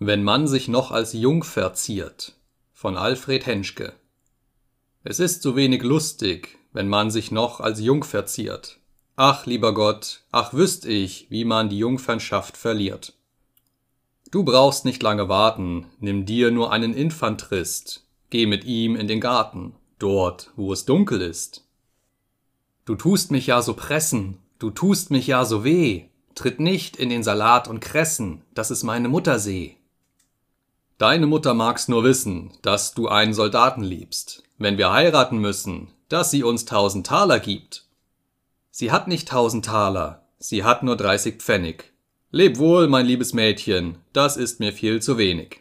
Wenn man sich noch als Jungfer ziert von Alfred Henschke Es ist so wenig lustig, wenn man sich noch als Jungfer ziert. Ach, lieber Gott, ach wüsst ich, wie man die Jungfernschaft verliert. Du brauchst nicht lange warten, nimm dir nur einen Infanterist, geh mit ihm in den Garten, dort, wo es dunkel ist. Du tust mich ja so pressen, du tust mich ja so weh, tritt nicht in den Salat und Kressen, dass es meine Mutter seh. Deine Mutter mag's nur wissen, dass du einen Soldaten liebst, wenn wir heiraten müssen, dass sie uns tausend Taler gibt. Sie hat nicht tausend Taler, sie hat nur dreißig Pfennig. Leb wohl, mein liebes Mädchen, das ist mir viel zu wenig.